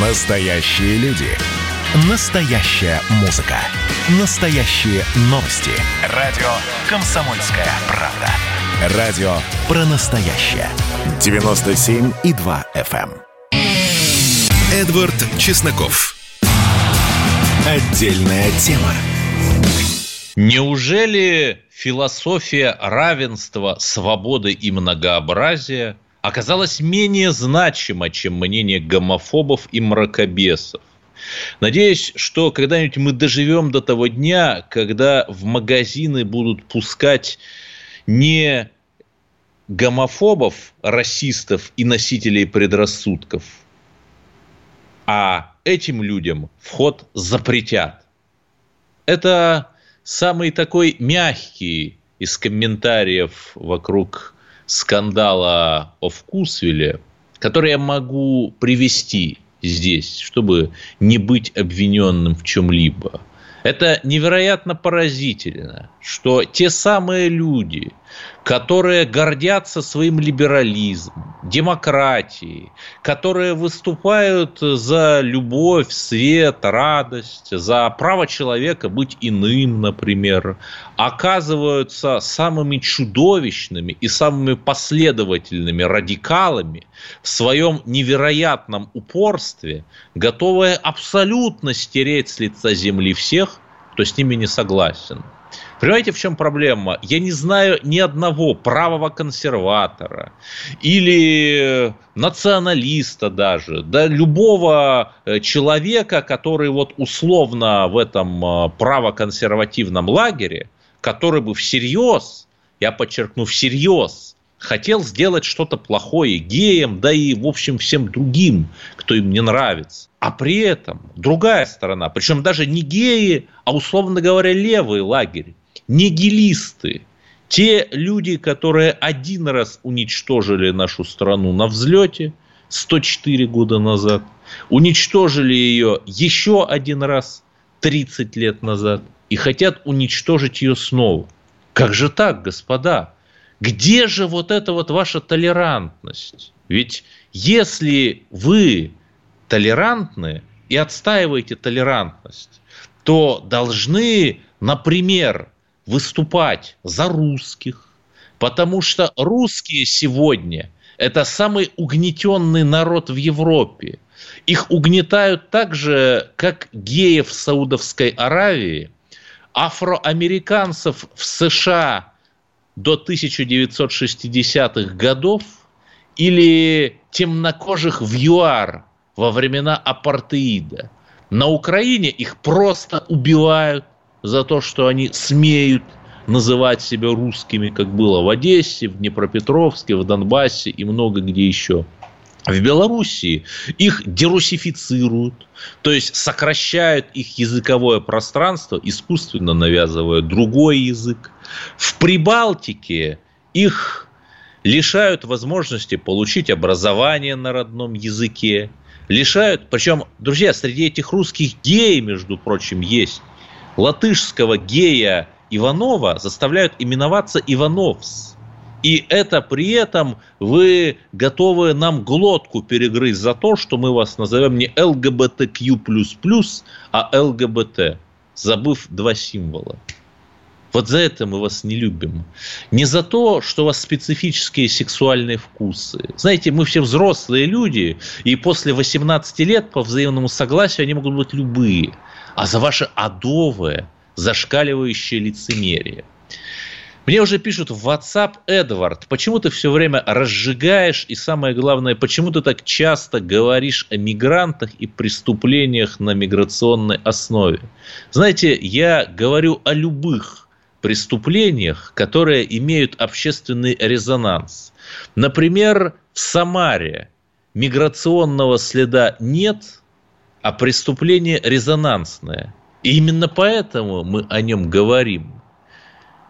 Настоящие люди. Настоящая музыка. Настоящие новости. Радио «Комсомольская правда». Радио про настоящее. 97,2 FM. эм. Эдвард Чесноков. Отдельная тема. Неужели философия равенства, свободы и многообразия оказалась менее значима, чем мнение гомофобов и мракобесов? Надеюсь, что когда-нибудь мы доживем до того дня, когда в магазины будут пускать не гомофобов, расистов и носителей предрассудков, а этим людям вход запретят. Это самый такой мягкий из комментариев вокруг скандала о Вкусвилле, который я могу привести здесь, чтобы не быть обвиненным в чем-либо. Это невероятно поразительно, что те самые люди, которые гордятся своим либерализмом, демократией, которые выступают за любовь, свет, радость, за право человека быть иным, например, оказываются самыми чудовищными и самыми последовательными радикалами в своем невероятном упорстве, готовые абсолютно стереть с лица земли всех, кто с ними не согласен. Понимаете, в чем проблема? Я не знаю ни одного правого консерватора или националиста даже, да любого э, человека, который вот условно в этом э, правоконсервативном лагере, который бы всерьез, я подчеркну, всерьез хотел сделать что-то плохое геям, да и, в общем, всем другим, кто им не нравится. А при этом другая сторона, причем даже не геи, а, условно говоря, левый лагерь, нигилисты, те люди, которые один раз уничтожили нашу страну на взлете 104 года назад, уничтожили ее еще один раз 30 лет назад и хотят уничтожить ее снова. Как же так, господа? Где же вот эта вот ваша толерантность? Ведь если вы толерантны и отстаиваете толерантность, то должны, например, выступать за русских, потому что русские сегодня – это самый угнетенный народ в Европе. Их угнетают так же, как геев в Саудовской Аравии, афроамериканцев в США до 1960-х годов или темнокожих в ЮАР во времена апартеида. На Украине их просто убивают за то, что они смеют называть себя русскими, как было в Одессе, в Днепропетровске, в Донбассе и много где еще. В Белоруссии их дерусифицируют, то есть сокращают их языковое пространство, искусственно навязывая другой язык. В Прибалтике их лишают возможности получить образование на родном языке, лишают, причем, друзья, среди этих русских геи, между прочим, есть латышского гея Иванова заставляют именоваться Ивановс. И это при этом вы готовы нам глотку перегрызть за то, что мы вас назовем не ЛГБТQ++, а ЛГБТ, забыв два символа. Вот за это мы вас не любим. Не за то, что у вас специфические сексуальные вкусы. Знаете, мы все взрослые люди, и после 18 лет по взаимному согласию они могут быть любые. А за ваше адовое, зашкаливающее лицемерие – мне уже пишут в WhatsApp, Эдвард, почему ты все время разжигаешь и самое главное, почему ты так часто говоришь о мигрантах и преступлениях на миграционной основе? Знаете, я говорю о любых преступлениях, которые имеют общественный резонанс. Например, в Самаре миграционного следа нет, а преступление резонансное. И именно поэтому мы о нем говорим.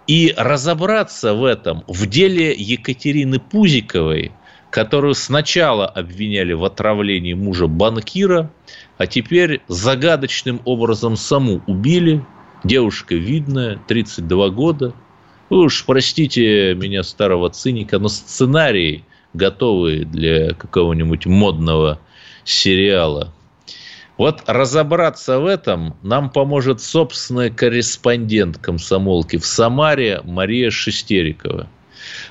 И разобраться в этом в деле Екатерины Пузиковой, которую сначала обвиняли в отравлении мужа банкира, а теперь загадочным образом саму убили. Девушка видная, 32 года. Вы уж простите меня, старого циника, но сценарий готовый для какого-нибудь модного сериала. Вот разобраться в этом нам поможет собственный корреспондент комсомолки в Самаре Мария Шестерикова.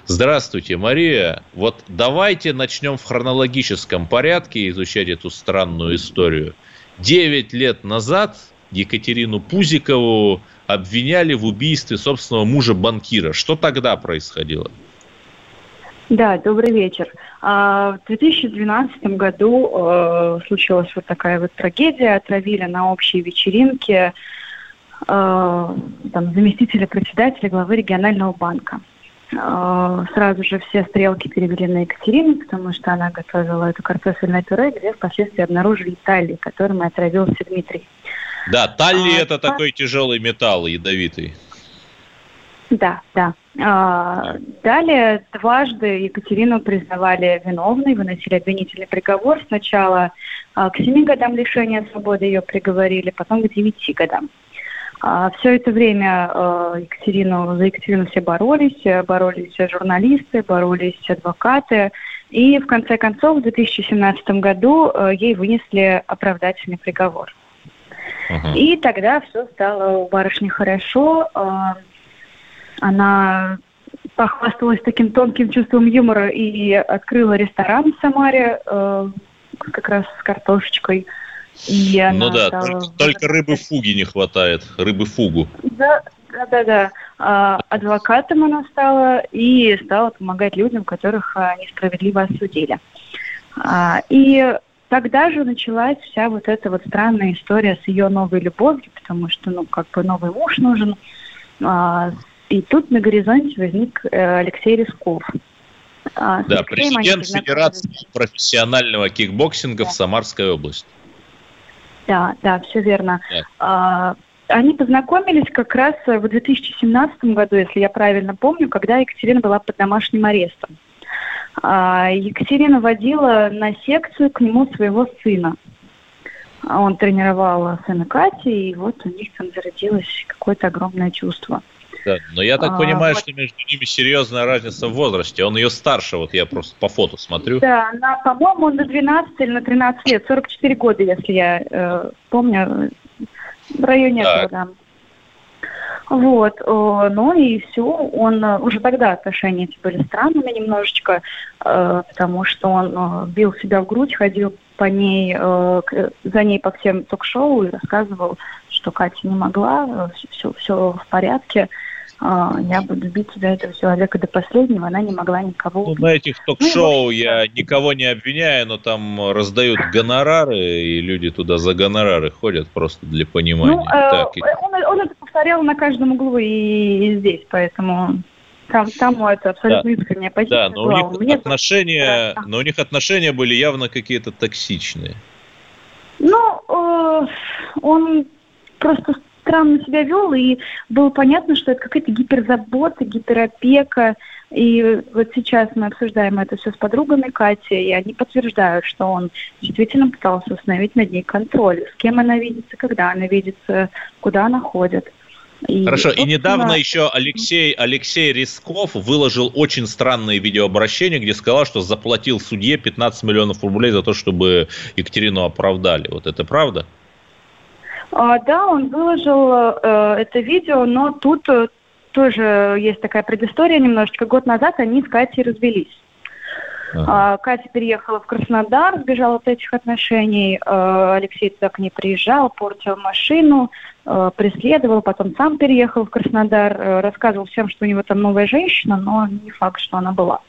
Здравствуйте, Мария. Вот давайте начнем в хронологическом порядке изучать эту странную историю. Девять лет назад Екатерину Пузикову обвиняли в убийстве собственного мужа-банкира. Что тогда происходило? Да, добрый вечер. А, в 2012 году э, случилась вот такая вот трагедия. Отравили на общей вечеринке э, там, заместителя председателя главы регионального банка. Э, сразу же все стрелки перевели на Екатерину, потому что она готовила это картофельное пюре, где впоследствии обнаружили талли, которым отравился Дмитрий. Да, талли а, это так... такой тяжелый металл, ядовитый. Да, да. А, далее дважды Екатерину признавали виновной, выносили обвинительный приговор. Сначала а, к 7 годам лишения свободы ее приговорили, потом к 9 годам. А, все это время Екатерину, за Екатерину все боролись, боролись журналисты, боролись адвокаты. И в конце концов в 2017 году ей вынесли оправдательный приговор. Uh-huh. И тогда все стало у барышни хорошо. Она похвасталась таким тонким чувством юмора и открыла ресторан в Самаре э, как раз с картошечкой. И она ну да, стала... только, только рыбы фуги не хватает, рыбы фугу. Да, да, да, да. А, адвокатом она стала и стала помогать людям, которых а, несправедливо осудили. А, и тогда же началась вся вот эта вот странная история с ее новой любовью, потому что, ну, как бы новый муж нужен, а, и тут на горизонте возник э, Алексей Рисков. А, да, президент Федерации профессионального кикбоксинга да. в Самарской области. Да, да, все верно. Да. А, они познакомились как раз в 2017 году, если я правильно помню, когда Екатерина была под домашним арестом. А, Екатерина водила на секцию к нему своего сына. Он тренировал сына Кати, и вот у них там зародилось какое-то огромное чувство. Да, но я так а, понимаю, вот. что между ними серьезная разница в возрасте. Он ее старше, вот я просто по фото смотрю. Да, она, по-моему, на 12 или на 13 лет, 44 года, если я э, помню, в районе так. этого, да. Вот, э, ну и все, он э, уже тогда отношения эти были странными немножечко, э, потому что он бил себя в грудь, ходил по ней, за ней по всем ток-шоу и рассказывал, что Катя не могла, все, все в порядке. А, я буду бить за этого человека до последнего, она не могла никого убить. Ну, на этих ток-шоу ну, я никого не обвиняю, но там раздают гонорары, и люди туда за гонорары ходят просто для понимания. Ну, э, так, и... он, он это повторял на каждом углу и, и здесь, поэтому там, там это абсолютно да. искренняя позиция. Да, но у них, Мне отношения, да. но у них отношения были явно какие-то токсичные. Ну, э, он просто странно себя вел, и было понятно, что это какая-то гиперзабота, гиперопека. И вот сейчас мы обсуждаем это все с подругами Кати, и они подтверждают, что он действительно пытался установить над ней контроль, с кем она видится, когда она видится, куда она ходит. И, Хорошо, и недавно еще Алексей, Алексей Рисков выложил очень странное видеообращение, где сказал, что заплатил судье 15 миллионов рублей за то, чтобы Екатерину оправдали. Вот это правда? А, да, он выложил э, это видео, но тут э, тоже есть такая предыстория немножечко. Год назад они с Катей развелись. Ага. А, Катя переехала в Краснодар, сбежала от этих отношений. Э, Алексей туда к ней приезжал, портил машину, преследовал, потом сам переехал в Краснодар, рассказывал всем, что у него там новая женщина, но не факт, что она была.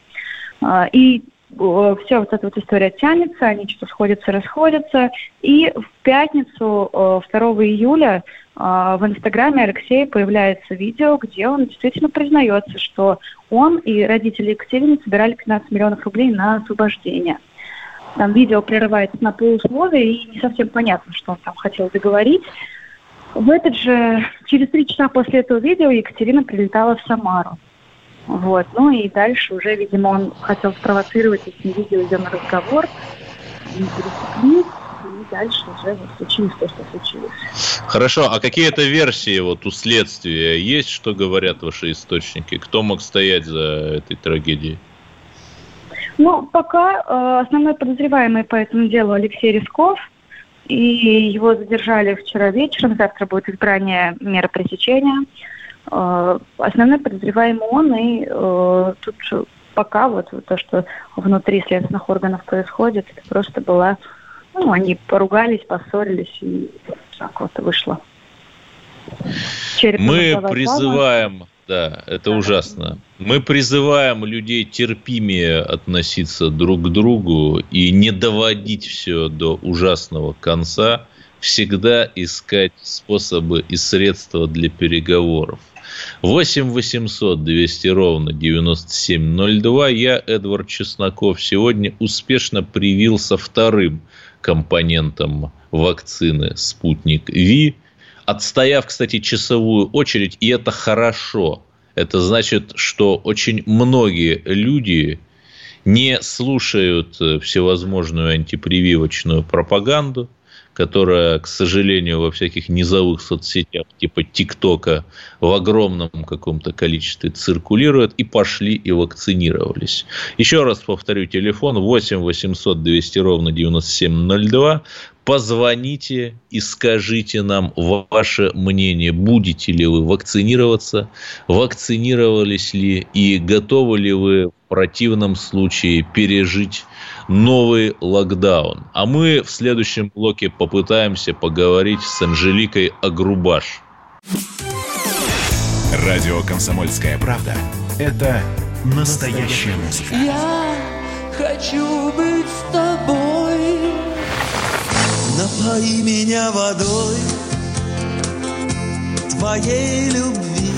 А, и все вот эта вот история тянется, они что-то сходятся, расходятся. И в пятницу, 2 июля, в Инстаграме Алексея появляется видео, где он действительно признается, что он и родители Екатерины собирали 15 миллионов рублей на освобождение. Там видео прерывается на полусловие, и не совсем понятно, что он там хотел договорить. В этот же, через три часа после этого видео Екатерина прилетала в Самару. Вот. Ну и дальше уже, видимо, он хотел спровоцировать этим видео ее на разговор. Они пересеклись, и дальше уже вот случилось то, что случилось. Хорошо, а какие-то версии вот у следствия есть, что говорят ваши источники? Кто мог стоять за этой трагедией? Ну, пока э, основной подозреваемый по этому делу Алексей Рисков. и его задержали вчера вечером. Завтра будет избрание меры пресечения. Э, основной подозреваемый он, и э, тут пока вот то, что внутри следственных органов происходит, это просто была, ну, они поругались, поссорились, и так вот вышло. Череп Мы призываем... Слава да, это ужасно. Мы призываем людей терпимее относиться друг к другу и не доводить все до ужасного конца, всегда искать способы и средства для переговоров. 8 800 200 ровно 9702. Я, Эдвард Чесноков, сегодня успешно привился вторым компонентом вакцины «Спутник Ви», отстояв, кстати, часовую очередь, и это хорошо. Это значит, что очень многие люди не слушают всевозможную антипрививочную пропаганду, которая, к сожалению, во всяких низовых соцсетях типа ТикТока в огромном каком-то количестве циркулирует, и пошли и вакцинировались. Еще раз повторю, телефон 8 800 200 ровно 9702 позвоните и скажите нам ваше мнение, будете ли вы вакцинироваться, вакцинировались ли и готовы ли вы противном случае пережить новый локдаун. А мы в следующем блоке попытаемся поговорить с Анжеликой Агрубаш. Радио «Комсомольская правда» – это настоящая музыка. Я хочу быть с тобой. Напои меня водой твоей любви.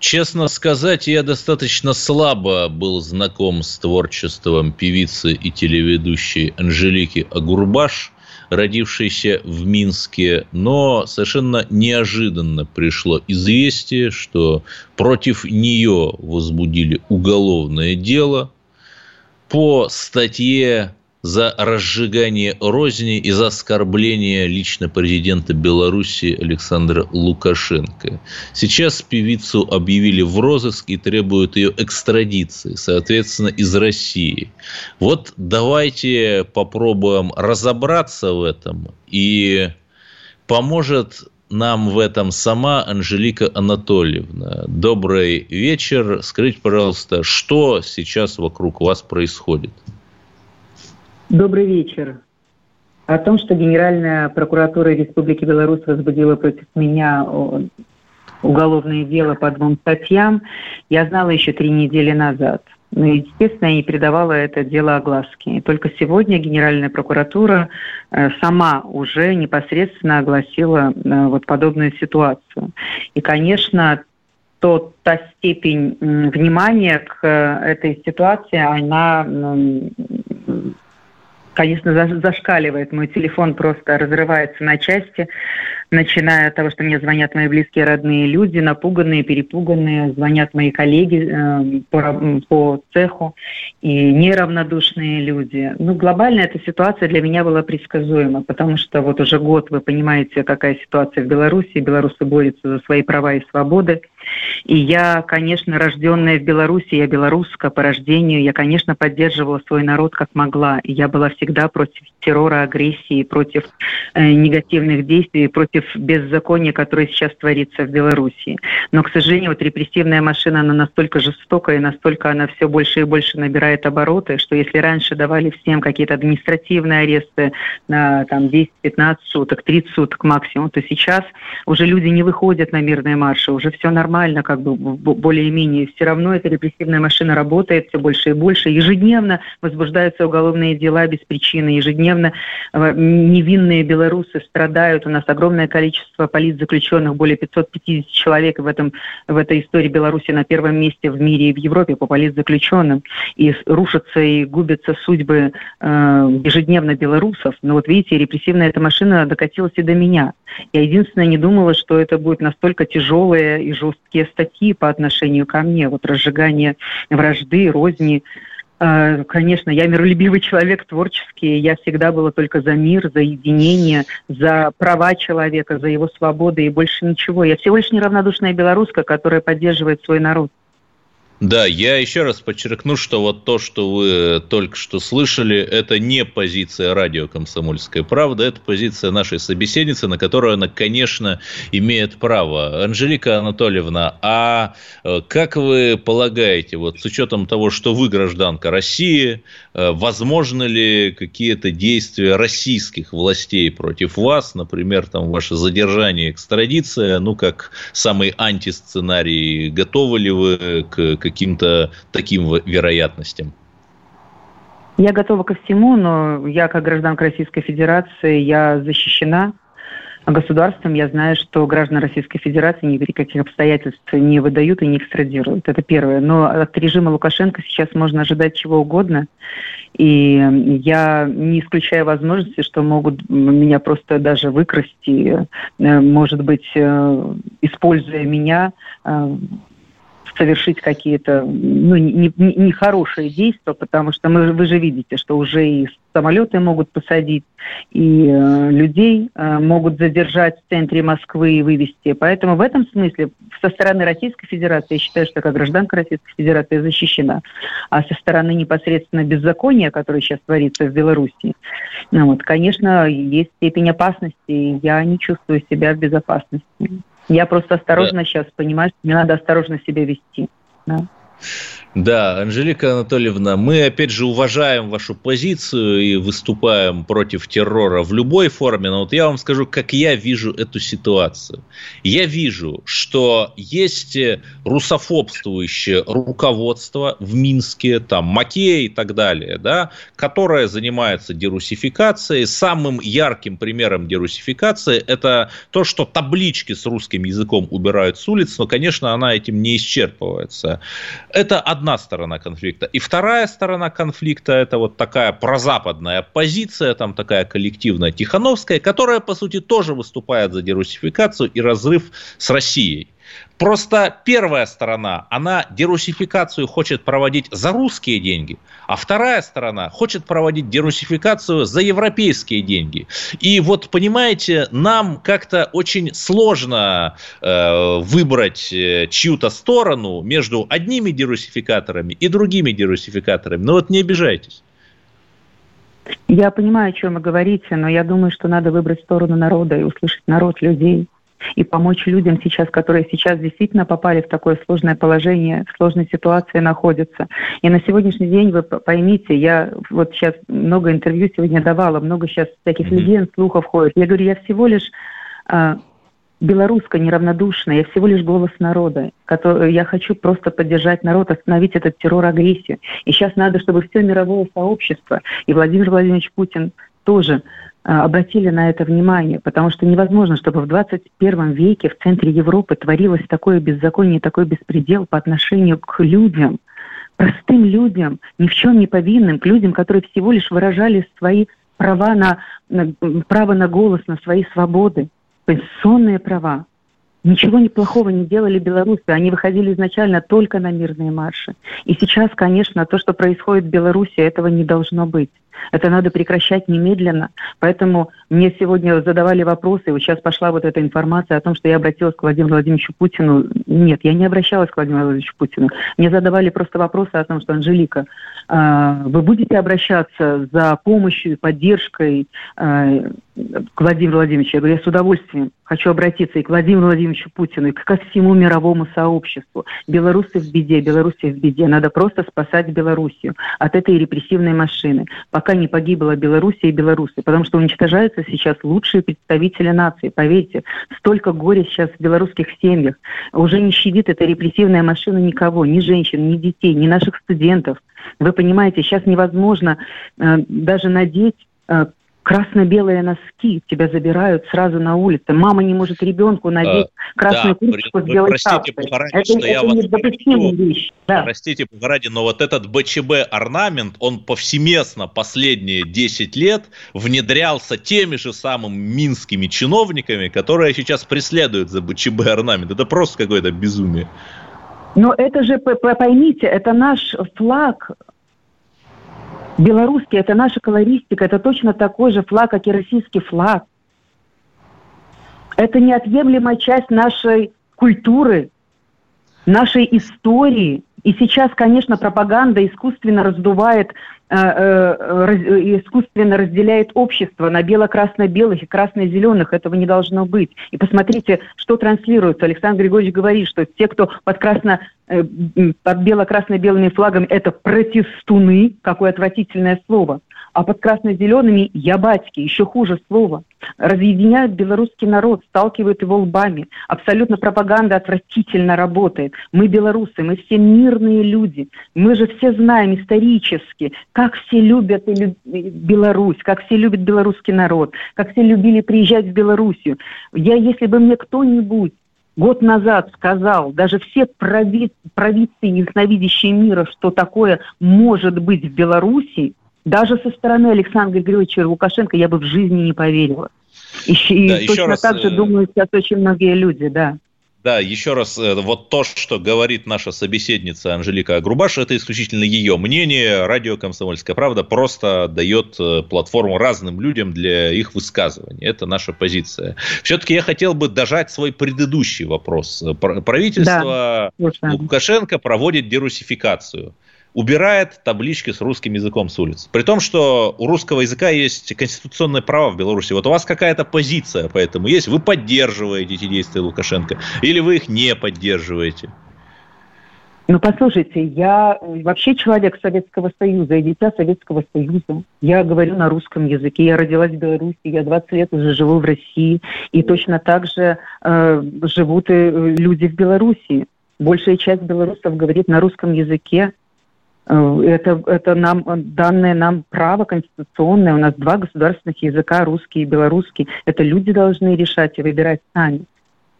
Честно сказать, я достаточно слабо был знаком с творчеством певицы и телеведущей Анжелики Агурбаш – родившейся в Минске, но совершенно неожиданно пришло известие, что против нее возбудили уголовное дело. По статье за разжигание розни и за оскорбление лично президента Беларуси Александра Лукашенко. Сейчас певицу объявили в розыск и требуют ее экстрадиции, соответственно, из России. Вот давайте попробуем разобраться в этом и поможет нам в этом сама Анжелика Анатольевна. Добрый вечер. Скажите, пожалуйста, что сейчас вокруг вас происходит? Добрый вечер. О том, что Генеральная прокуратура Республики Беларусь возбудила против меня уголовное дело по двум статьям, я знала еще три недели назад. Ну, естественно, я не передавала это дело огласке. И только сегодня Генеральная прокуратура э, сама уже непосредственно огласила э, вот подобную ситуацию. И, конечно, то та степень внимания к э, этой ситуации, она конечно, зашкаливает. Мой телефон просто разрывается на части начиная от того, что мне звонят мои близкие, родные люди, напуганные, перепуганные, звонят мои коллеги э, по, по цеху и неравнодушные люди. Ну, глобально эта ситуация для меня была предсказуема, потому что вот уже год вы понимаете, какая ситуация в Беларуси, белорусы борются за свои права и свободы. И я, конечно, рожденная в Беларуси, я белоруска по рождению, я, конечно, поддерживала свой народ как могла. И я была всегда против террора, агрессии, против э, негативных действий, против беззакония, которое сейчас творится в Беларуси. Но, к сожалению, вот репрессивная машина, она настолько жестокая, настолько она все больше и больше набирает обороты, что если раньше давали всем какие-то административные аресты на там, 10-15 суток, 30 суток максимум, то сейчас уже люди не выходят на мирные марши, уже все нормально нормально, как бы более-менее. Все равно эта репрессивная машина работает все больше и больше. Ежедневно возбуждаются уголовные дела без причины. Ежедневно э, невинные белорусы страдают. У нас огромное количество политзаключенных, более 550 человек в, этом, в этой истории Беларуси на первом месте в мире и в Европе по политзаключенным. И рушатся и губятся судьбы э, ежедневно белорусов. Но вот видите, репрессивная эта машина докатилась и до меня. Я единственное не думала, что это будет настолько тяжелые и жесткие статьи по отношению ко мне. Вот разжигание вражды, розни. Э, конечно, я миролюбивый человек, творческий. Я всегда была только за мир, за единение, за права человека, за его свободы и больше ничего. Я всего лишь неравнодушная белоруска, которая поддерживает свой народ. Да, я еще раз подчеркну, что вот то, что вы только что слышали, это не позиция радио «Комсомольская правда», это позиция нашей собеседницы, на которую она, конечно, имеет право. Анжелика Анатольевна, а э, как вы полагаете, вот с учетом того, что вы гражданка России, э, возможно ли какие-то действия российских властей против вас, например, там ваше задержание, экстрадиция, ну, как самый антисценарий, готовы ли вы к каким-то таким вероятностям? Я готова ко всему, но я как гражданка Российской Федерации, я защищена государством. Я знаю, что граждан Российской Федерации ни при каких обстоятельствах не выдают и не экстрадируют. Это первое. Но от режима Лукашенко сейчас можно ожидать чего угодно. И я не исключаю возможности, что могут меня просто даже выкрасть и, э, может быть, э, используя меня, э, совершить какие-то ну, нехорошие не, не действия, потому что мы, вы же видите, что уже и самолеты могут посадить, и э, людей э, могут задержать в центре Москвы и вывести. Поэтому в этом смысле со стороны Российской Федерации, я считаю, что как гражданка Российской Федерации защищена, а со стороны непосредственно беззакония, которое сейчас творится в Беларуси, ну, вот, конечно, есть степень опасности, и я не чувствую себя в безопасности. Я просто осторожно да. сейчас понимаю, что мне надо осторожно себя вести. Да. Да, Анжелика Анатольевна, мы опять же уважаем вашу позицию и выступаем против террора в любой форме, но вот я вам скажу, как я вижу эту ситуацию. Я вижу, что есть русофобствующее руководство в Минске, там Макея и так далее, да, которое занимается дерусификацией. Самым ярким примером дерусификации это то, что таблички с русским языком убирают с улиц, но, конечно, она этим не исчерпывается. Это одна сторона конфликта. И вторая сторона конфликта – это вот такая прозападная позиция, там такая коллективная Тихановская, которая, по сути, тоже выступает за дерусификацию и разрыв с Россией. Просто первая сторона, она дерусификацию хочет проводить за русские деньги, а вторая сторона хочет проводить дерусификацию за европейские деньги. И вот, понимаете, нам как-то очень сложно э, выбрать э, чью-то сторону между одними дерусификаторами и другими дерусификаторами. Но вот не обижайтесь. Я понимаю, о чем вы говорите, но я думаю, что надо выбрать сторону народа и услышать народ людей и помочь людям сейчас, которые сейчас действительно попали в такое сложное положение, в сложной ситуации находятся. И на сегодняшний день, вы поймите, я вот сейчас много интервью сегодня давала, много сейчас всяких легенд, слухов ходит. Я говорю, я всего лишь а, белоруска неравнодушная, я всего лишь голос народа. Который, я хочу просто поддержать народ, остановить этот террор, агрессию. И сейчас надо, чтобы все мировое сообщество и Владимир Владимирович Путин тоже обратили на это внимание, потому что невозможно, чтобы в 21 веке в центре Европы творилось такое беззаконие, такой беспредел по отношению к людям, простым людям, ни в чем не повинным, к людям, которые всего лишь выражали свои права на, на право на голос, на свои свободы, конституционные права. Ничего неплохого не делали белорусы. Они выходили изначально только на мирные марши. И сейчас, конечно, то, что происходит в Беларуси, этого не должно быть. Это надо прекращать немедленно. Поэтому мне сегодня задавали вопросы, вот сейчас пошла вот эта информация о том, что я обратилась к Владимиру Владимировичу Путину. Нет, я не обращалась к Владимиру Владимировичу Путину. Мне задавали просто вопросы о том, что, Анжелика, а, вы будете обращаться за помощью и поддержкой а, к Владимиру Владимировичу? Я говорю, я с удовольствием хочу обратиться и к Владимиру Владимировичу Путину, и ко всему мировому сообществу. Белорусы в беде, Белоруссия в беде. Надо просто спасать Белоруссию от этой репрессивной машины пока не погибла Белоруссия и белорусы, потому что уничтожаются сейчас лучшие представители нации. Поверьте, столько горя сейчас в белорусских семьях. Уже не щадит эта репрессивная машина никого, ни женщин, ни детей, ни наших студентов. Вы понимаете, сейчас невозможно э, даже надеть э, красно-белые носки тебя забирают сразу на улице. Мама не может ребенку надеть а, красную да, куртку с белой простите, шапкой. Ради, это, что это я недопустимая вещь. Да. Простите, ради, но вот этот БЧБ-орнамент, он повсеместно последние 10 лет внедрялся теми же самыми минскими чиновниками, которые сейчас преследуют за БЧБ-орнамент. Это просто какое-то безумие. Но это же, поймите, это наш флаг Белорусский – это наша колористика, это точно такой же флаг, как и российский флаг. Это неотъемлемая часть нашей культуры, нашей истории. И сейчас, конечно, пропаганда искусственно раздувает Э, э, искусственно разделяет общество на бело-красно-белых и красно-зеленых. Этого не должно быть. И посмотрите, что транслируется. Александр Григорьевич говорит, что те, кто под, красно, э, под бело-красно-белыми флагами, это протестуны. Какое отвратительное слово а под красно-зелеными я батьки, еще хуже слово. Разъединяют белорусский народ, сталкивают его лбами. Абсолютно пропаганда отвратительно работает. Мы белорусы, мы все мирные люди. Мы же все знаем исторически, как все любят Беларусь, как все любят белорусский народ, как все любили приезжать в Белоруссию. Я, если бы мне кто-нибудь год назад сказал, даже все прови- провидцы, ясновидящие мира, что такое может быть в Беларуси, даже со стороны Александра Григорьевича Лукашенко я бы в жизни не поверила. И, да, и точно раз, так же э, думают сейчас очень многие люди, да. Да, еще раз, э, вот то, что говорит наша собеседница Анжелика Грубаш, это исключительно ее мнение. Радио «Комсомольская правда» просто дает э, платформу разным людям для их высказываний. Это наша позиция. Все-таки я хотел бы дожать свой предыдущий вопрос. Правительство да, Лукашенко проводит дерусификацию убирает таблички с русским языком с улиц. При том, что у русского языка есть конституционное право в Беларуси. Вот у вас какая-то позиция по этому есть. Вы поддерживаете эти действия Лукашенко или вы их не поддерживаете? Ну, послушайте, я вообще человек Советского Союза и дитя Советского Союза. Я говорю на русском языке. Я родилась в Беларуси, я 20 лет уже живу в России. И точно так же э, живут и э, люди в Беларуси. Большая часть белорусов говорит на русском языке. Э, это, это нам, данное нам право конституционное. У нас два государственных языка, русский и белорусский. Это люди должны решать и выбирать сами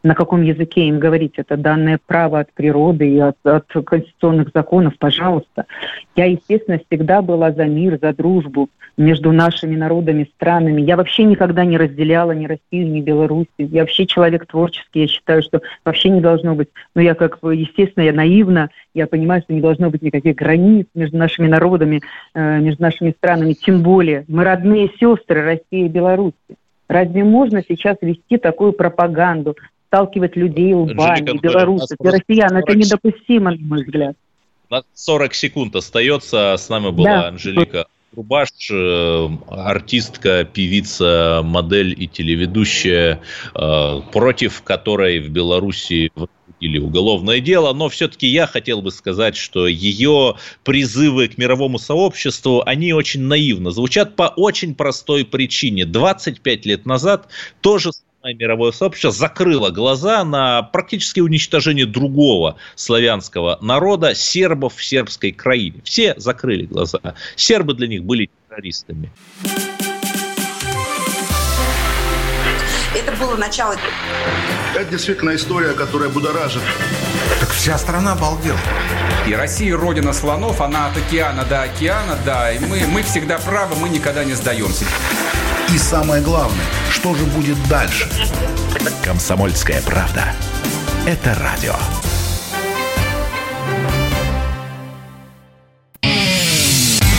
на каком языке им говорить. Это данное право от природы и от, от конституционных законов, пожалуйста. Я, естественно, всегда была за мир, за дружбу между нашими народами, странами. Я вообще никогда не разделяла ни Россию, ни Белоруссию. Я вообще человек творческий. Я считаю, что вообще не должно быть. Но я, как естественно, я наивна. Я понимаю, что не должно быть никаких границ между нашими народами, э, между нашими странами. Тем более мы родные сестры России и Беларуси. Разве можно сейчас вести такую пропаганду, сталкивать людей лбами, белорусов и россиян. Это недопустимо, на мой взгляд. На 40 секунд остается. С нами была да. Анжелика Рубаш, э, артистка, певица, модель и телеведущая, э, против которой в Беларуси или уголовное дело, но все-таки я хотел бы сказать, что ее призывы к мировому сообществу, они очень наивно звучат по очень простой причине. 25 лет назад тоже мировое сообщество закрыло глаза на практически уничтожение другого славянского народа, сербов в сербской краине. Все закрыли глаза. Сербы для них были террористами. Это было начало. Это действительно история, которая будоражит. Так вся страна обалдела. И Россия родина слонов, она от океана до океана, да. И мы, мы всегда правы, мы никогда не сдаемся. И самое главное, что же будет дальше? Комсомольская правда. Это радио.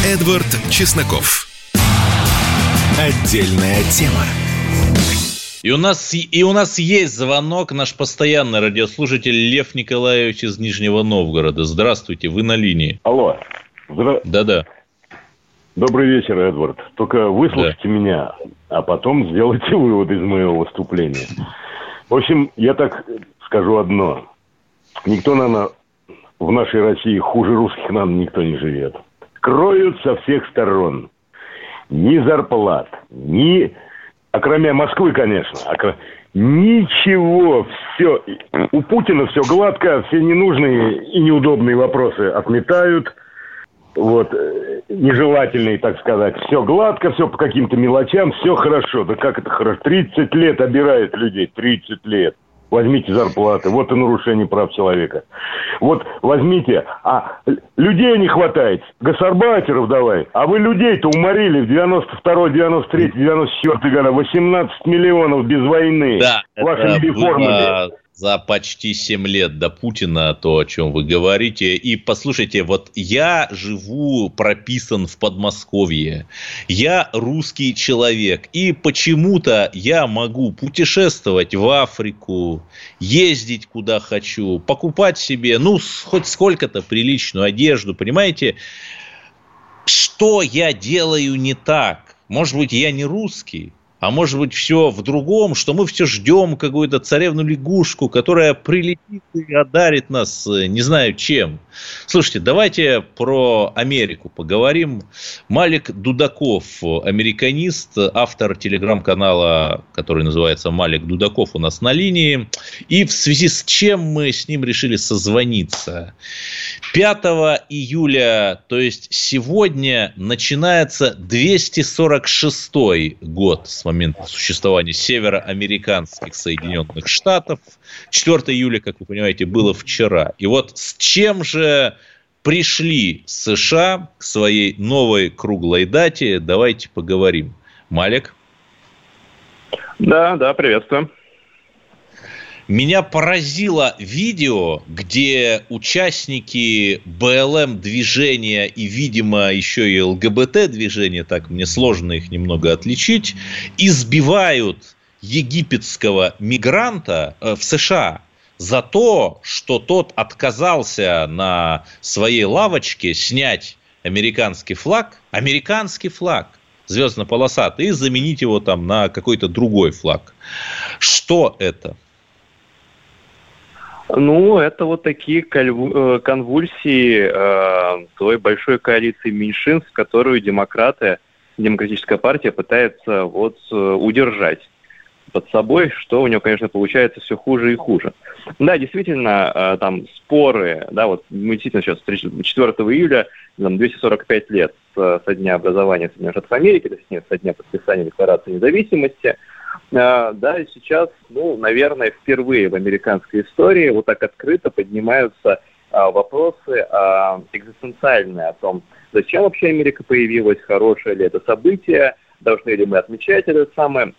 Эдвард Чесноков. Отдельная тема. И у нас и у нас есть звонок, наш постоянный радиослушатель Лев Николаевич из Нижнего Новгорода. Здравствуйте, вы на линии. Алло. Здра... Да-да. Добрый вечер, Эдвард. Только выслушайте да. меня, а потом сделайте вывод из моего выступления. В общем, я так скажу одно. Никто, наверное, в нашей России хуже русских, наверное, никто не живет. Кроют со всех сторон. ни зарплат, ни, кроме Москвы, конечно, кро- ничего, все, у Путина все гладко, все ненужные и неудобные вопросы отметают, вот, э, нежелательные, так сказать. Все гладко, все по каким-то мелочам, все хорошо. Да как это хорошо? 30 лет обирает людей, 30 лет. Возьмите зарплаты, вот и нарушение прав человека. Вот возьмите, а людей не хватает, гасарбайтеров давай. А вы людей-то уморили в 92 93 94 года, 18 миллионов без войны. Да, вашими реформами. было за почти 7 лет до Путина, то, о чем вы говорите. И послушайте, вот я живу, прописан в Подмосковье. Я русский человек. И почему-то я могу путешествовать в Африку, ездить куда хочу, покупать себе, ну, хоть сколько-то приличную одежду, понимаете? Что я делаю не так? Может быть, я не русский? А может быть, все в другом, что мы все ждем какую-то царевну-лягушку, которая прилетит и одарит нас, э, не знаю чем. Слушайте, давайте про Америку поговорим. Малик Дудаков, американист, автор телеграм-канала, который называется Малик Дудаков у нас на линии. И в связи с чем мы с ним решили созвониться? 5 июля, то есть сегодня, начинается 246 год с момента существования североамериканских Соединенных Штатов. 4 июля, как вы понимаете, было вчера. И вот с чем же пришли США к своей новой круглой дате, давайте поговорим. Малик? Да, да, приветствую. Меня поразило видео, где участники БЛМ движения и, видимо, еще и ЛГБТ движения, так мне сложно их немного отличить, избивают египетского мигранта э, в США за то, что тот отказался на своей лавочке снять американский флаг, американский флаг, звездно-полосатый, и заменить его там на какой-то другой флаг. Что это? Ну, это вот такие э, конвульсии э, той большой коалиции меньшинств, которую демократы, демократическая партия пытается вот э, удержать под собой, что у него, конечно, получается все хуже и хуже. Да, действительно, там споры, да, вот мы действительно сейчас 4 июля, там, 245 лет со дня образования Соединенных Штатов Америки, то есть нет, со дня подписания Декларации независимости, Да, и сейчас, ну, наверное, впервые в американской истории вот так открыто поднимаются а, вопросы а, экзистенциальные о том, зачем вообще Америка появилась, хорошее ли это событие, должны ли мы отмечать этот самый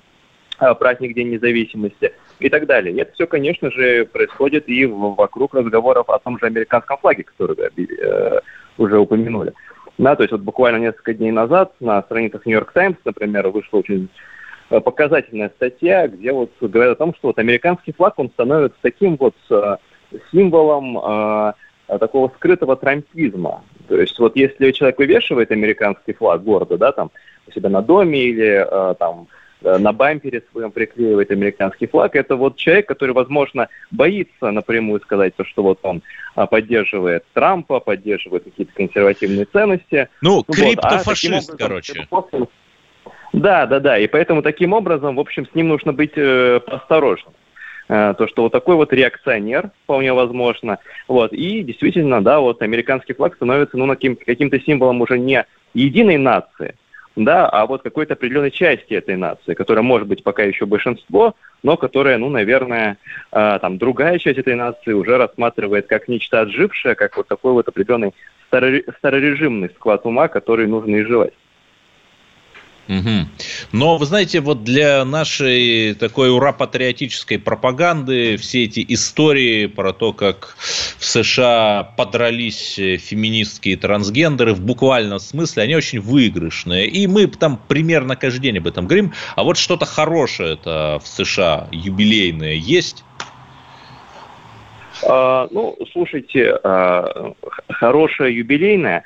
а, праздник День независимости и так далее. И это все, конечно же, происходит и вокруг разговоров о том же американском флаге, который э, уже упомянули. Да, то есть вот буквально несколько дней назад на страницах Нью-Йорк Таймс, например, вышла очень показательная статья, где вот говорят о том, что вот американский флаг, он становится таким вот э, символом э, э, такого скрытого трампизма. То есть вот если человек вывешивает американский флаг города, да, там у себя на доме или э, там э, на бампере своем приклеивает американский флаг, это вот человек, который, возможно, боится напрямую сказать то, что вот он поддерживает Трампа, поддерживает какие-то консервативные ценности. Ну, Вот, а криптофашист, образом, короче. Да, да, да. И поэтому таким образом, в общем, с ним нужно быть э, поосторожным. Э, то, что вот такой вот реакционер, вполне возможно. Вот. И действительно, да, вот американский флаг становится ну, каким- каким-то символом уже не единой нации, да, а вот какой-то определенной части этой нации, которая может быть пока еще большинство, но которая, ну, наверное, э, там другая часть этой нации уже рассматривает как нечто отжившее, как вот такой вот определенный староре- старорежимный склад ума, который нужно изживать. Мгм. Но вы знаете, вот для нашей такой ура-патриотической пропаганды все эти истории про то, как в США подрались э, феминистские трансгендеры в буквальном смысле, они очень выигрышные. И мы там примерно каждый день об этом говорим. А вот что-то хорошее это в США, юбилейное, есть? А, ну, слушайте, а, х- хорошая юбилейная. А,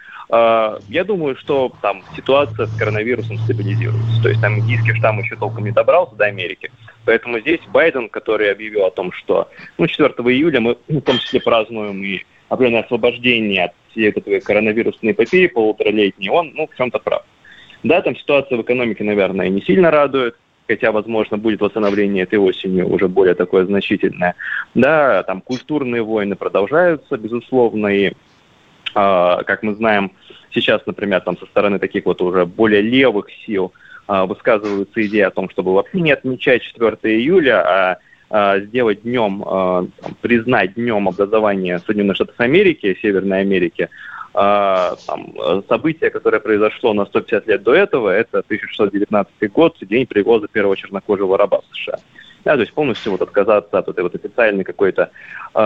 я думаю, что там ситуация с коронавирусом стабилизируется. То есть там индийский штамм еще толком не добрался до Америки. Поэтому здесь Байден, который объявил о том, что ну, 4 июля мы в том числе празднуем и определенное освобождение от всей этой коронавирусной эпопеи полуторалетней, он ну, в чем-то прав. Да, там ситуация в экономике, наверное, не сильно радует, хотя, возможно, будет восстановление этой осенью уже более такое значительное. Да, там культурные войны продолжаются, безусловно, и, как мы знаем, сейчас, например, там со стороны таких вот уже более левых сил э, высказываются идеи о том, чтобы вообще не отмечать 4 июля, а сделать днем, признать днем образования Соединенных Штатов Америки, Северной Америки, а, там, событие, которое произошло на 150 лет до этого, это 1619 год, день привоза первого чернокожего раба в США. Да, то есть полностью вот отказаться от этой вот официальной какой-то э,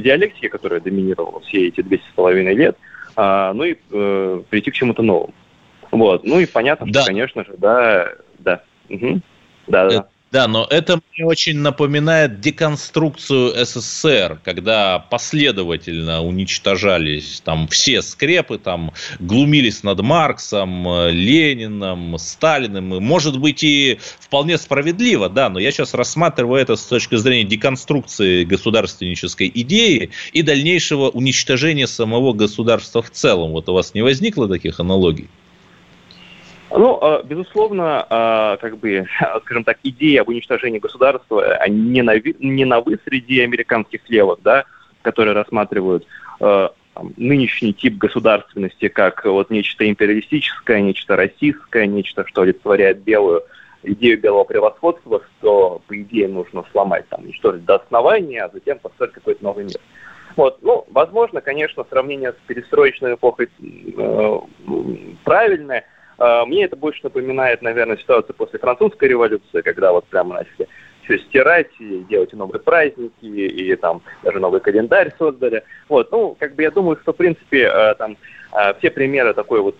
диалектики, которая доминировала все эти 200 с половиной лет, э, ну и э, прийти к чему-то новому. Вот. Ну и понятно, да. что, конечно же, да, да. Угу. Да, да. Да, но это мне очень напоминает деконструкцию СССР, когда последовательно уничтожались там все скрепы, там глумились над Марксом, Лениным, Сталиным. Может быть и вполне справедливо, да, но я сейчас рассматриваю это с точки зрения деконструкции государственнической идеи и дальнейшего уничтожения самого государства в целом. Вот у вас не возникло таких аналогий? Ну, а, безусловно, а, как бы, скажем так, идея об уничтожении государства не на, не на вы среди американских левых, да, которые рассматривают там, нынешний тип государственности как вот нечто империалистическое, нечто расистское, нечто, что олицетворяет белую идею белого превосходства, что, по идее, нужно сломать, там, уничтожить до основания, а затем построить какой-то новый мир. Вот, ну, возможно, конечно, сравнение с перестроечной эпохой э, правильное, мне это больше напоминает, наверное, ситуацию после французской революции, когда вот прямо начали все стирать и делать новые праздники, и там даже новый календарь создали. Вот, ну, как бы я думаю, что, в принципе, а, там а, все примеры такой вот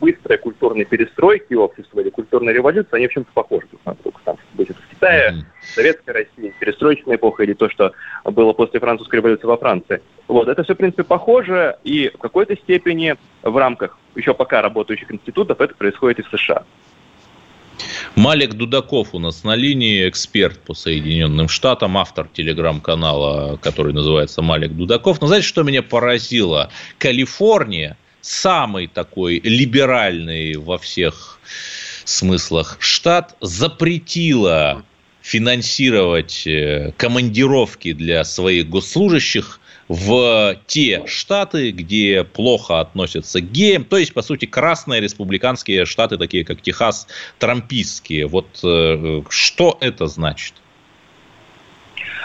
быстрой культурной перестройки общества или культурной революции, они в чем-то похожи друг на друга. Там, будь это в Китае, mm-hmm. Советской России, перестроечная эпоха или то, что было после французской революции во Франции. Вот, это все, в принципе, похоже, и в какой-то степени в рамках еще пока работающих институтов это происходит и в США. Малик Дудаков у нас на линии, эксперт по Соединенным Штатам, автор телеграм-канала, который называется Малик Дудаков. Но знаете, что меня поразило? Калифорния – самый такой либеральный во всех смыслах штат запретила финансировать э, командировки для своих госслужащих в те штаты, где плохо относятся к геям, то есть, по сути, красные республиканские штаты, такие как Техас, трампистские. Вот э, что это значит?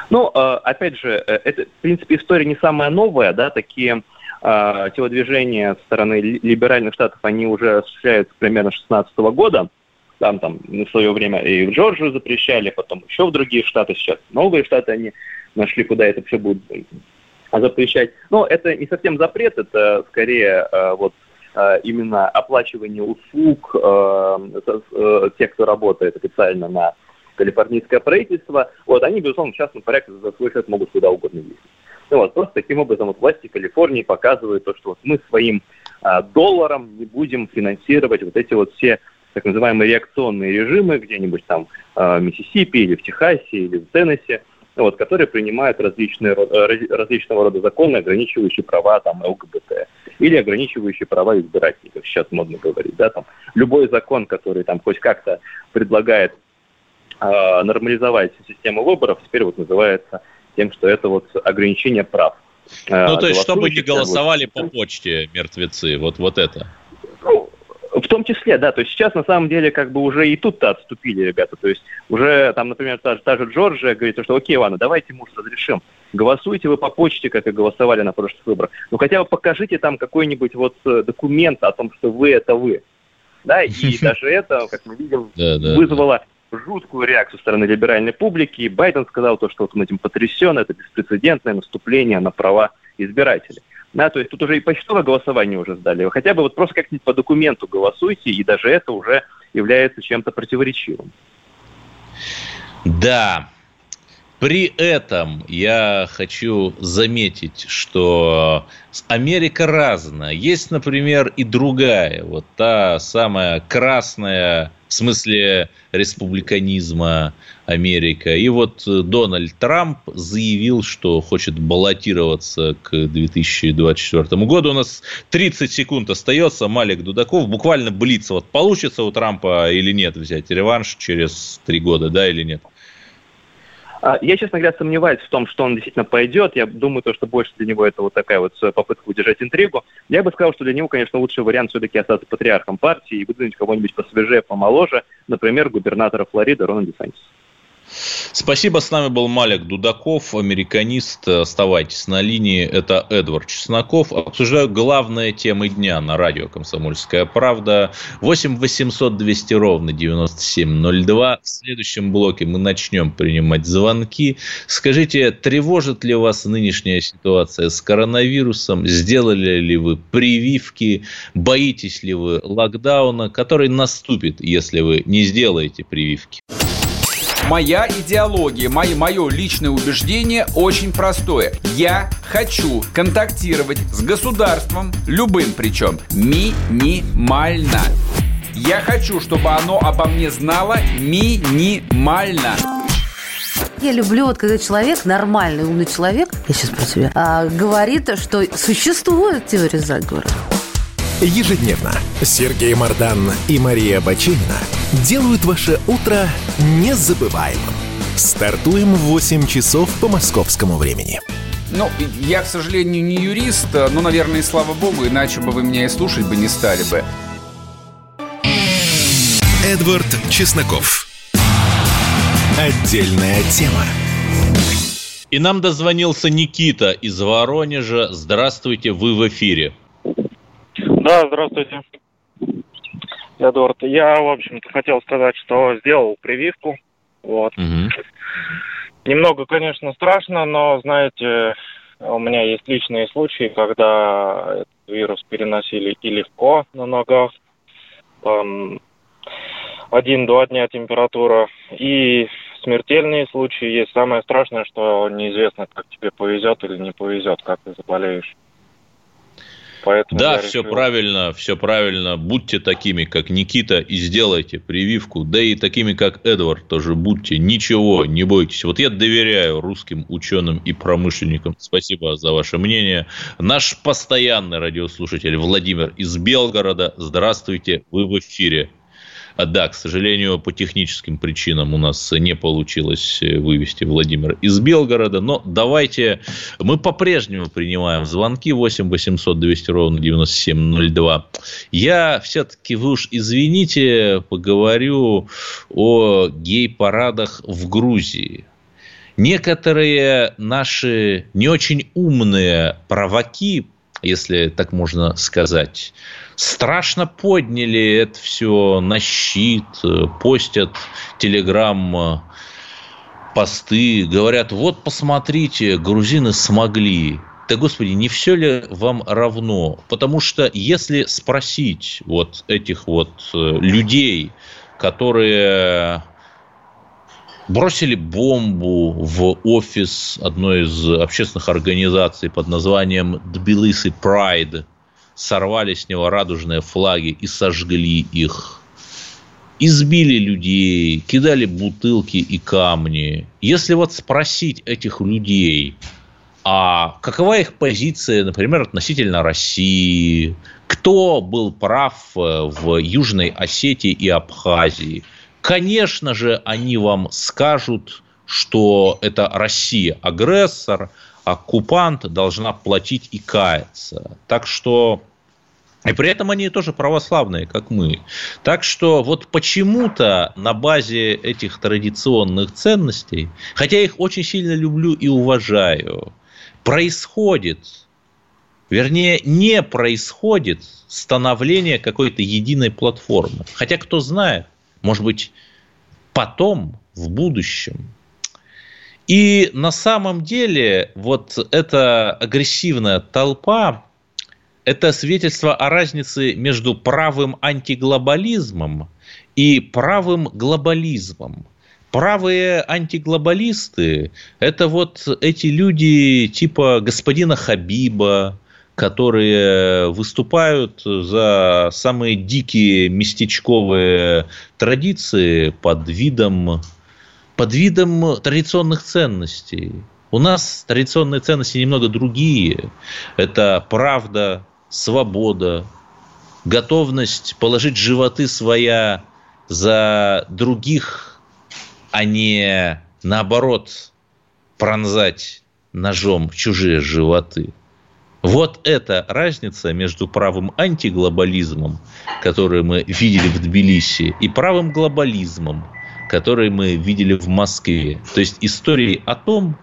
Ну, э, опять же, это, в принципе, история не самая новая, да, такие э, телодвижения со стороны либеральных штатов, они уже осуществляются примерно с 16 года. Там, там в свое время и в Джорджию запрещали, потом еще в другие штаты сейчас. Новые штаты, они нашли, куда это все будет запрещать. Но это не совсем запрет, это скорее э, вот э, именно оплачивание услуг э, тех, кто работает официально на калифорнийское правительство. Вот они, безусловно, в частном порядке за свой счет могут куда угодно ездить. Ну, вот, просто таким образом вот власти Калифорнии показывают то, что вот мы своим а, долларом не будем финансировать вот эти вот все так называемые реакционные режимы где-нибудь там а, в Миссисипи или в Техасе или в Теннессе, вот, которые принимают различные, э, различного рода законы, ограничивающие права там, ЛГБТ или ограничивающие права избирателей, как сейчас модно говорить. Да, там, любой закон, который там хоть как-то предлагает э, нормализовать систему выборов, теперь вот называется тем, что это вот ограничение прав. Э, ну, то есть, чтобы не голосовали по почте мертвецы, вот, вот это. Ну, том числе, да, то есть сейчас на самом деле как бы уже и тут-то отступили ребята, то есть уже там, например, та, та же Джорджия говорит, что окей, ладно, давайте мы разрешим, голосуйте вы по почте, как и голосовали на прошлых выборах, ну хотя бы покажите там какой-нибудь вот э, документ о том, что вы это вы, да, и даже это, как мы видим, вызвало жуткую реакцию со стороны либеральной публики. И Байден сказал то, что вот он этим потрясен, это беспрецедентное наступление на права избирателей. Да, то есть тут уже и почтовое голосование уже сдали. Вы хотя бы вот просто как-нибудь по документу голосуйте, и даже это уже является чем-то противоречивым. Да, при этом я хочу заметить, что Америка разная. Есть, например, и другая, вот та самая красная в смысле республиканизма Америка. И вот Дональд Трамп заявил, что хочет баллотироваться к 2024 году. У нас 30 секунд остается. Малик Дудаков. Буквально блиц. Вот получится у Трампа или нет взять реванш через три года, да или нет? А, я, честно говоря, сомневаюсь в том, что он действительно пойдет. Я думаю, то, что больше для него это вот такая вот э, попытка удержать интригу. Я бы сказал, что для него, конечно, лучший вариант все-таки остаться патриархом партии и выдвинуть кого-нибудь посвежее, помоложе, например, губернатора Флориды Рона Десантиса. Спасибо, с нами был Малик Дудаков, американист. Оставайтесь на линии. Это Эдвард Чесноков. Обсуждаю главные темы дня на радио «Комсомольская правда». 8 800 200 ровно 9702. В следующем блоке мы начнем принимать звонки. Скажите, тревожит ли вас нынешняя ситуация с коронавирусом? Сделали ли вы прививки? Боитесь ли вы локдауна, который наступит, если вы не сделаете прививки? Моя идеология, мое, мое личное убеждение очень простое. Я хочу контактировать с государством, любым причем, минимально. Я хочу, чтобы оно обо мне знало минимально. Я люблю, вот когда человек, нормальный, умный человек, я сейчас про тебя, а, говорит, что существует теория заговора. Ежедневно Сергей Мардан и Мария Бачинина делают ваше утро незабываемым. Стартуем в 8 часов по московскому времени. Ну, я, к сожалению, не юрист, но, наверное, и слава богу, иначе бы вы меня и слушать бы не стали бы. Эдвард Чесноков. Отдельная тема. И нам дозвонился Никита из Воронежа. Здравствуйте, вы в эфире. Да, здравствуйте. Эдуард, я, в общем-то, хотел сказать, что сделал прививку. Вот. Угу. Немного, конечно, страшно, но, знаете, у меня есть личные случаи, когда этот вирус переносили и легко на ногах, там, один-два дня температура, и смертельные случаи есть. Самое страшное, что неизвестно, как тебе повезет или не повезет, как ты заболеешь. Поэтому да, все решил... правильно, все правильно. Будьте такими, как Никита, и сделайте прививку. Да и такими, как Эдвард, тоже будьте. Ничего, не бойтесь. Вот я доверяю русским ученым и промышленникам. Спасибо за ваше мнение. Наш постоянный радиослушатель Владимир из Белгорода. Здравствуйте, вы в эфире. А, да, к сожалению, по техническим причинам у нас не получилось э, вывести Владимира из Белгорода. Но давайте, мы по-прежнему принимаем звонки 8 800 200 ровно 9702. Я все-таки, вы уж извините, поговорю о гей-парадах в Грузии. Некоторые наши не очень умные провоки, если так можно сказать, страшно подняли это все на щит, э, постят телеграмм э, посты, говорят, вот посмотрите, грузины смогли. Да, господи, не все ли вам равно? Потому что если спросить вот этих вот э, людей, которые бросили бомбу в офис одной из общественных организаций под названием Тбилиси Pride, сорвали с него радужные флаги и сожгли их. Избили людей, кидали бутылки и камни. Если вот спросить этих людей, а какова их позиция, например, относительно России, кто был прав э, в Южной Осетии и Абхазии, конечно же, они вам скажут, что это Россия агрессор, оккупант должна платить и каяться. Так что и при этом они тоже православные, как мы. Так что вот почему-то на базе этих традиционных ценностей, хотя их очень сильно люблю и уважаю, происходит, вернее, не происходит становление какой-то единой платформы. Хотя кто знает, может быть, потом, в будущем, и на самом деле вот эта агрессивная толпа, это свидетельство о разнице между правым антиглобализмом и правым глобализмом. Правые антиглобалисты – это вот эти люди типа господина Хабиба, которые выступают за самые дикие местечковые традиции под видом, под видом традиционных ценностей. У нас традиционные ценности немного другие. Это правда, свобода, готовность положить животы своя за других, а не наоборот пронзать ножом чужие животы. Вот эта разница между правым антиглобализмом, который мы видели в Тбилиси, и правым глобализмом, который мы видели в Москве. То есть истории о том,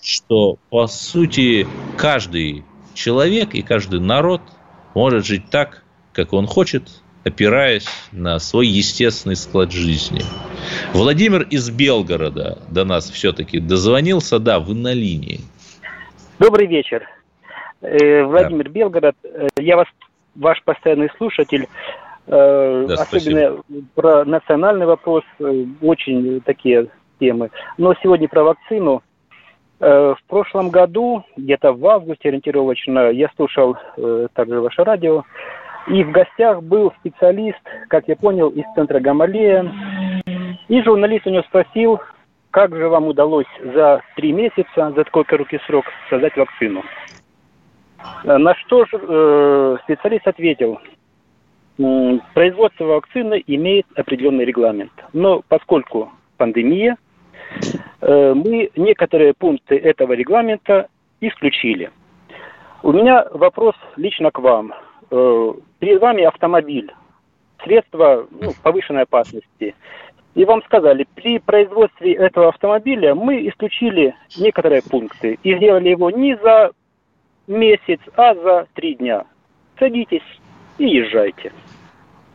что по сути каждый человек и каждый народ может жить так, как он хочет, опираясь на свой естественный склад жизни. Владимир из Белгорода до нас все-таки дозвонился. Да, вы на линии. Добрый вечер. Э, Владимир да. Белгород. Э, я вас, ваш постоянный слушатель. Э, да, особенно спасибо. про национальный вопрос. Очень такие темы. Но сегодня про вакцину. В прошлом году, где-то в августе ориентировочно, я слушал также ваше радио. И в гостях был специалист, как я понял, из центра Гамалея. И журналист у него спросил, как же вам удалось за три месяца, за такой короткий срок, создать вакцину. На что же э, специалист ответил, производство вакцины имеет определенный регламент. Но поскольку пандемия, э, мы некоторые пункты этого регламента исключили. У меня вопрос лично к вам. Э, перед вами автомобиль, средство ну, повышенной опасности. И вам сказали, при производстве этого автомобиля мы исключили некоторые пункты и сделали его не за месяц, а за три дня. Садитесь и езжайте.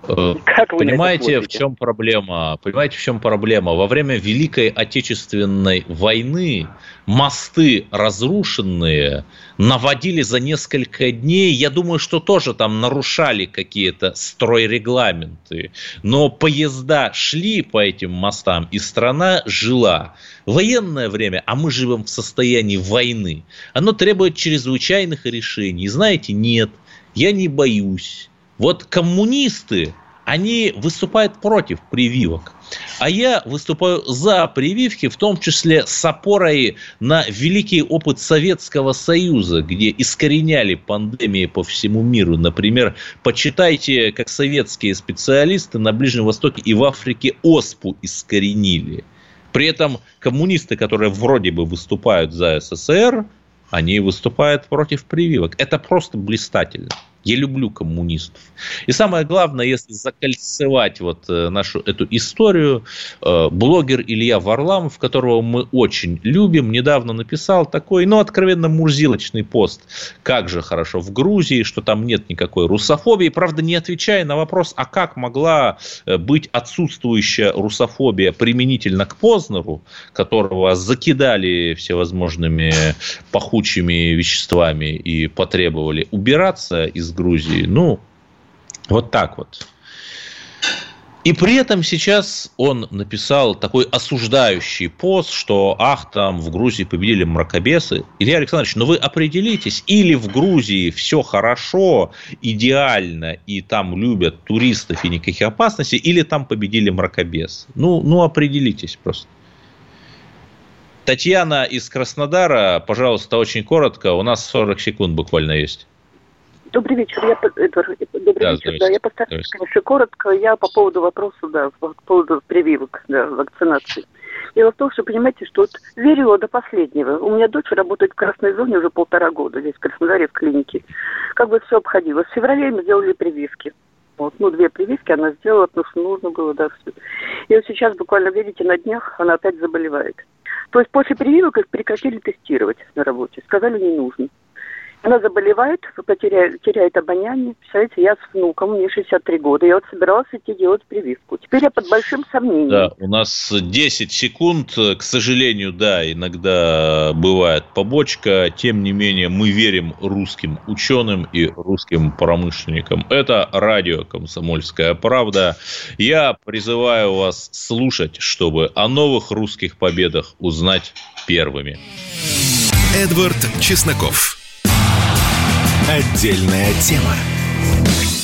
Э, как вы Понимаете, в чем проблема? Понимаете, в чем проблема? Во время Великой Отечественной войны мосты разрушенные наводили за несколько дней. Я думаю, что тоже там нарушали какие-то стройрегламенты. Но поезда шли по этим мостам, и страна жила. Военное время, а мы живем в состоянии войны, оно требует чрезвычайных решений. Знаете, нет, я не боюсь вот коммунисты, они выступают против прививок. А я выступаю за прививки, в том числе с опорой на великий опыт Советского Союза, где искореняли пандемии по всему миру. Например, почитайте, как советские специалисты на Ближнем Востоке и в Африке оспу искоренили. При этом коммунисты, которые вроде бы выступают за СССР, они выступают против прививок. Это просто блистательно. Я люблю коммунистов. И самое главное, если закольцевать вот э, нашу эту историю, э, блогер Илья Варламов, которого мы очень любим, недавно написал такой, ну, откровенно мурзилочный пост. Как же хорошо в Грузии, что там нет никакой русофобии. Правда, не отвечая на вопрос, а как могла э, быть отсутствующая русофобия применительно к Познеру, которого закидали всевозможными пахучими веществами и потребовали убираться из Грузии. Ну, вот так вот. И при этом сейчас он написал такой осуждающий пост, что ах, там в Грузии победили мракобесы. Илья Александрович, ну вы определитесь, или в Грузии все хорошо, идеально, и там любят туристов и никаких опасностей, или там победили мракобесы. Ну, ну определитесь просто. Татьяна из Краснодара, пожалуйста, очень коротко, у нас 40 секунд буквально есть. Добрый вечер. Я, Эдвард, добрый да, вечер. Да, я постараюсь, конечно, коротко. Я по поводу вопроса, да, по поводу прививок, да, вакцинации. Дело в том, что, понимаете, что вот верила до последнего. У меня дочь работает в красной зоне уже полтора года здесь, в Краснодаре, в клинике. Как бы все обходилось. В феврале мы сделали прививки. Вот, ну, две прививки она сделала, потому что нужно было, да, все. И вот сейчас, буквально, видите, на днях она опять заболевает. То есть после прививок их прекратили тестировать на работе. Сказали, не нужно. Она заболевает, потеряет, теряет обоняние. Представляете, я с внуком, мне 63 года. Я вот собиралась идти делать прививку. Теперь я под большим сомнением. Да, у нас 10 секунд. К сожалению, да, иногда бывает побочка. Тем не менее, мы верим русским ученым и русским промышленникам. Это радио «Комсомольская правда». Я призываю вас слушать, чтобы о новых русских победах узнать первыми. Эдвард Чесноков. Отдельная тема.